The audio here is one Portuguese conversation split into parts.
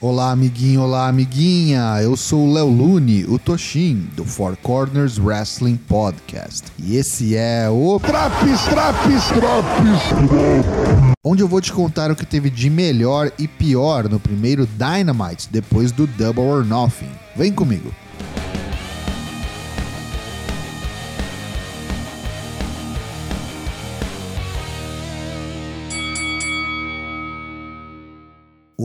Olá, amiguinho, olá, amiguinha. Eu sou o Léo Lune, o Toshin, do Four Corners Wrestling Podcast. E esse é o Traps, traps, traps. onde eu vou te contar o que teve de melhor e pior no primeiro Dynamite depois do Double or Nothing. Vem comigo.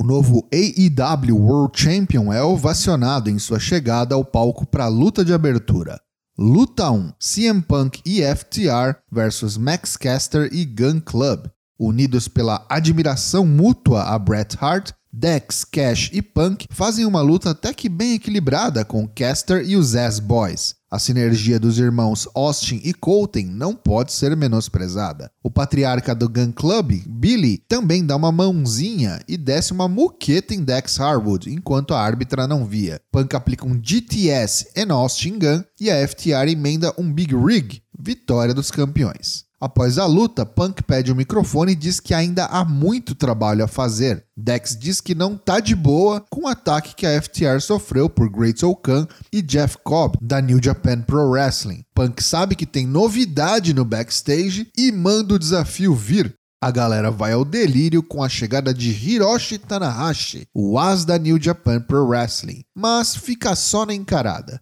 O novo AEW World Champion é ovacionado em sua chegada ao palco para a luta de abertura. Luta 1: CM Punk e FTR versus Max Caster e Gun Club. Unidos pela admiração mútua a Bret Hart, Dex, Cash e Punk fazem uma luta até que bem equilibrada com Caster e os Ass Boys. A sinergia dos irmãos Austin e Colton não pode ser menosprezada. O patriarca do Gun Club, Billy, também dá uma mãozinha e desce uma muqueta em Dex Harwood, enquanto a árbitra não via. Punk aplica um GTS em Austin Gun e a FTR emenda um Big Rig, vitória dos campeões. Após a luta, Punk pede o microfone e diz que ainda há muito trabalho a fazer. Dex diz que não tá de boa com o ataque que a FTR sofreu por Great Khan e Jeff Cobb, da New Japan Pro Wrestling. Punk sabe que tem novidade no backstage e manda o desafio vir. A galera vai ao delírio com a chegada de Hiroshi Tanahashi, o as da New Japan Pro Wrestling, mas fica só na encarada.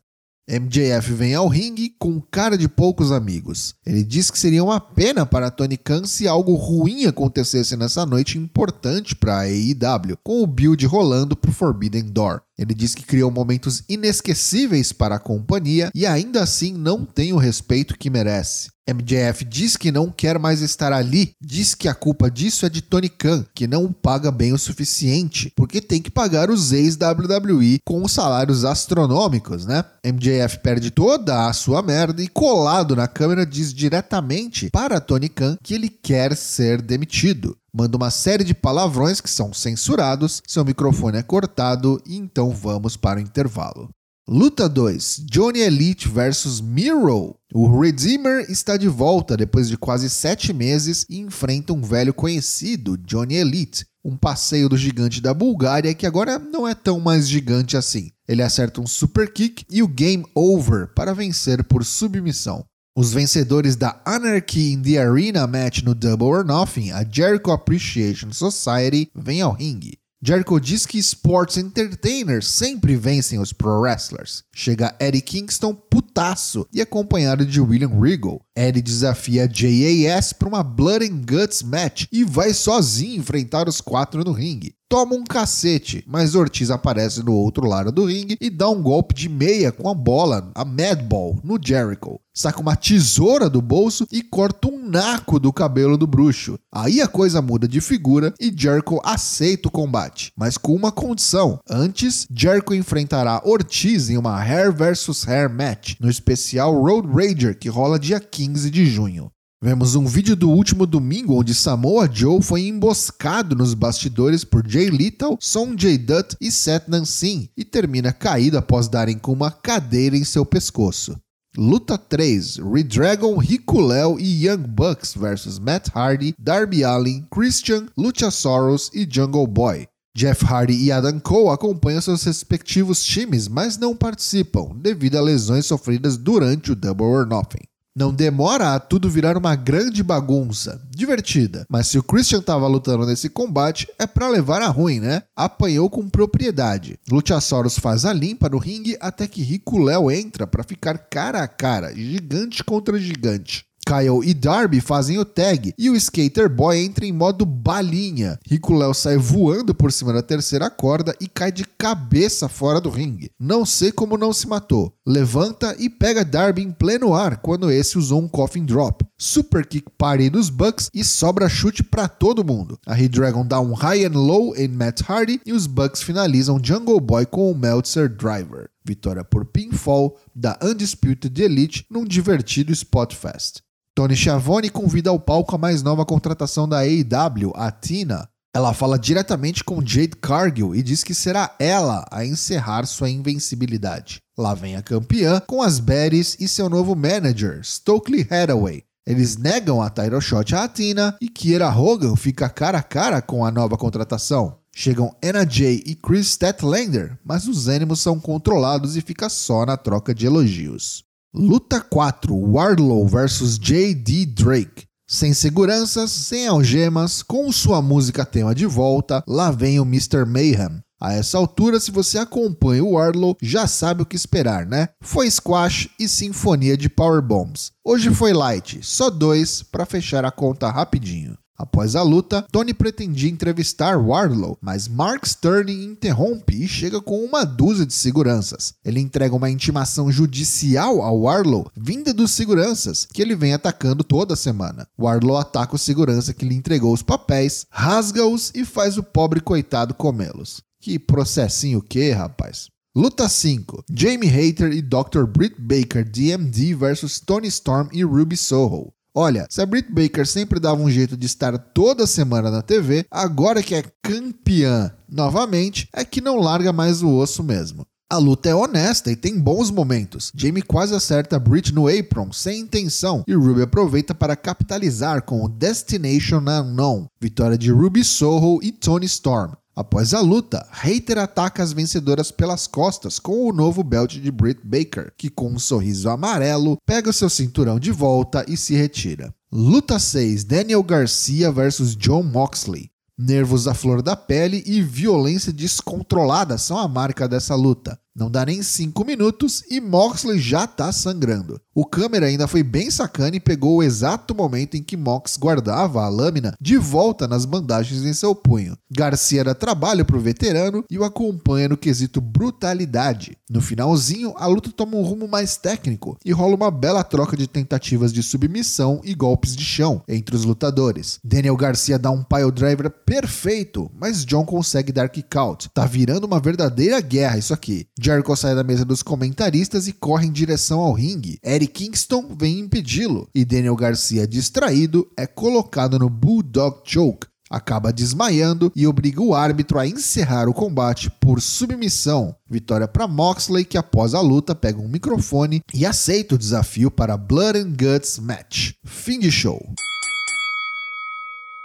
MJF vem ao ringue com cara de poucos amigos. Ele diz que seria uma pena para Tony Khan se algo ruim acontecesse nessa noite importante para a AEW, com o build rolando pro Forbidden Door. Ele diz que criou momentos inesquecíveis para a companhia e ainda assim não tem o respeito que merece. MJF diz que não quer mais estar ali, diz que a culpa disso é de Tony Khan, que não paga bem o suficiente, porque tem que pagar os ex-WWE com os salários astronômicos, né? MJF perde toda a sua merda e colado na câmera diz diretamente para Tony Khan que ele quer ser demitido manda uma série de palavrões que são censurados, seu microfone é cortado e então vamos para o intervalo. Luta 2: Johnny Elite versus Miro. O Redeemer está de volta depois de quase sete meses e enfrenta um velho conhecido, Johnny Elite, um passeio do gigante da Bulgária que agora não é tão mais gigante assim. Ele acerta um super kick e o game over para vencer por submissão. Os vencedores da Anarchy in the Arena match no Double or Nothing, a Jericho Appreciation Society, vêm ao ringue. Jericho diz que sports entertainers sempre vencem os pro wrestlers. Chega Eddie Kingston putaço e acompanhado de William Regal. Eddie desafia JAS para uma Blood and Guts match e vai sozinho enfrentar os quatro no ringue toma um cacete, mas Ortiz aparece no outro lado do ringue e dá um golpe de meia com a bola, a Madball, no Jericho. Saca uma tesoura do bolso e corta um naco do cabelo do bruxo. Aí a coisa muda de figura e Jericho aceita o combate, mas com uma condição. Antes, Jericho enfrentará Ortiz em uma Hair vs Hair match no especial Road Rager que rola dia 15 de junho. Vemos um vídeo do último domingo onde Samoa Joe foi emboscado nos bastidores por Jay Little, Sonjay Dutt e Seth Nansin e termina caído após darem com uma cadeira em seu pescoço. Luta 3: Redragon, Rico Léo e Young Bucks versus Matt Hardy, Darby Allin, Christian, Luchasaurus e Jungle Boy. Jeff Hardy e Adam Cole acompanham seus respectivos times, mas não participam devido a lesões sofridas durante o Double or Nothing. Não demora a tudo virar uma grande bagunça, divertida. Mas se o Christian tava lutando nesse combate, é para levar a ruim, né? Apanhou com propriedade. Luchasaurus faz a limpa no ringue até que Rico Léo entra para ficar cara a cara, gigante contra gigante. Kyle e Darby fazem o tag e o Skater Boy entra em modo balinha. Rico Léo sai voando por cima da terceira corda e cai de cabeça fora do ringue. Não sei como não se matou. Levanta e pega Darby em pleno ar quando esse usou um coffin drop. Super kick party dos Bucks e sobra chute para todo mundo. A Dragon dá um high and low em Matt Hardy e os Bucks finalizam Jungle Boy com o Meltzer Driver. Vitória por pinfall da Undisputed Elite num divertido Spot Fest. Tony Schiavone convida ao palco a mais nova contratação da AEW, a Tina. Ela fala diretamente com Jade Cargill e diz que será ela a encerrar sua invencibilidade. Lá vem a campeã com as Berries e seu novo manager, Stokely Hathaway. Eles negam a title shot à Tina e Kiera Hogan fica cara a cara com a nova contratação. Chegam Anna Jay e Chris Statlander, mas os ânimos são controlados e fica só na troca de elogios. Luta 4: Wardlow vs J.D. Drake. Sem seguranças, sem algemas, com sua música tema de volta, lá vem o Mr. Mayhem. A essa altura, se você acompanha o Wardlow, já sabe o que esperar, né? Foi squash e sinfonia de powerbombs. Hoje foi light, só dois para fechar a conta rapidinho. Após a luta, Tony pretendia entrevistar Wardlow, mas Mark Sterling interrompe e chega com uma dúzia de seguranças. Ele entrega uma intimação judicial ao Wardlow, vinda dos seguranças, que ele vem atacando toda semana. Wardlow ataca o segurança que lhe entregou os papéis, rasga-os e faz o pobre coitado comê-los. Que processinho que, rapaz? Luta 5: Jamie Hayter e Dr. Britt Baker DMD vs Tony Storm e Ruby Soho. Olha, se a Britt Baker sempre dava um jeito de estar toda semana na TV, agora que é campeã novamente, é que não larga mais o osso mesmo. A luta é honesta e tem bons momentos. Jamie quase acerta Britt no apron, sem intenção, e Ruby aproveita para capitalizar com o Destination Unknown, vitória de Ruby Soho e Tony Storm. Após a luta, Hater ataca as vencedoras pelas costas com o novo belt de Britt Baker, que com um sorriso amarelo pega seu cinturão de volta e se retira. Luta 6: Daniel Garcia versus John Moxley. Nervos à flor da pele e violência descontrolada são a marca dessa luta. Não dá nem 5 minutos e Moxley já tá sangrando. O câmera ainda foi bem sacana e pegou o exato momento em que Mox guardava a lâmina de volta nas bandagens em seu punho. Garcia dá trabalho pro veterano e o acompanha no quesito brutalidade. No finalzinho, a luta toma um rumo mais técnico e rola uma bela troca de tentativas de submissão e golpes de chão entre os lutadores. Daniel Garcia dá um pile driver perfeito, mas John consegue dar kick out. Tá virando uma verdadeira guerra isso aqui. Jericho sai da mesa dos comentaristas e corre em direção ao ringue. Eric Kingston vem impedi-lo e Daniel Garcia, distraído, é colocado no Bulldog Choke. Acaba desmaiando e obriga o árbitro a encerrar o combate por submissão. Vitória para Moxley, que após a luta pega um microfone e aceita o desafio para Blood and Guts Match. Fim de show.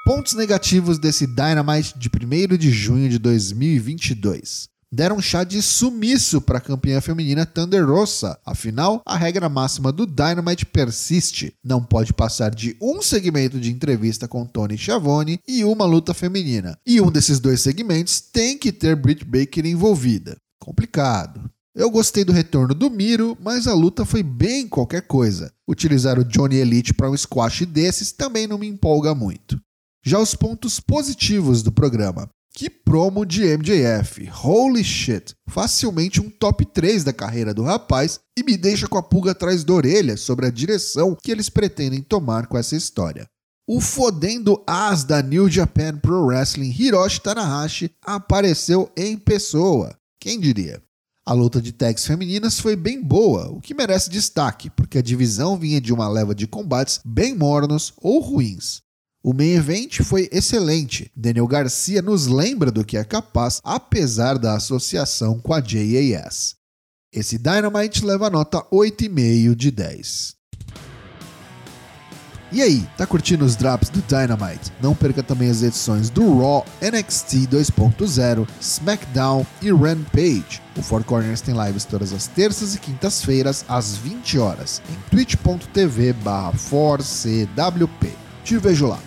Pontos negativos desse Dynamite de 1 de junho de 2022 deram chá de sumiço para a campeã feminina Thunder Rosa. Afinal, a regra máxima do Dynamite persiste. Não pode passar de um segmento de entrevista com Tony Schiavone e uma luta feminina. E um desses dois segmentos tem que ter Britt Baker envolvida. Complicado. Eu gostei do retorno do Miro, mas a luta foi bem qualquer coisa. Utilizar o Johnny Elite para um squash desses também não me empolga muito. Já os pontos positivos do programa. Que promo de MJF! Holy shit! Facilmente um top 3 da carreira do rapaz e me deixa com a pulga atrás da orelha sobre a direção que eles pretendem tomar com essa história. O fodendo as da New Japan Pro Wrestling Hiroshi Tanahashi apareceu em pessoa. Quem diria? A luta de tags femininas foi bem boa, o que merece destaque, porque a divisão vinha de uma leva de combates bem mornos ou ruins. O main event foi excelente. Daniel Garcia nos lembra do que é capaz, apesar da associação com a JAS. Esse Dynamite leva nota 8,5 de 10. E aí, tá curtindo os drops do Dynamite? Não perca também as edições do Raw, NXT 2.0, SmackDown e Rampage. O Four Corners tem lives todas as terças e quintas-feiras às 20 horas em twitch.tv/4cwp. Te vejo lá.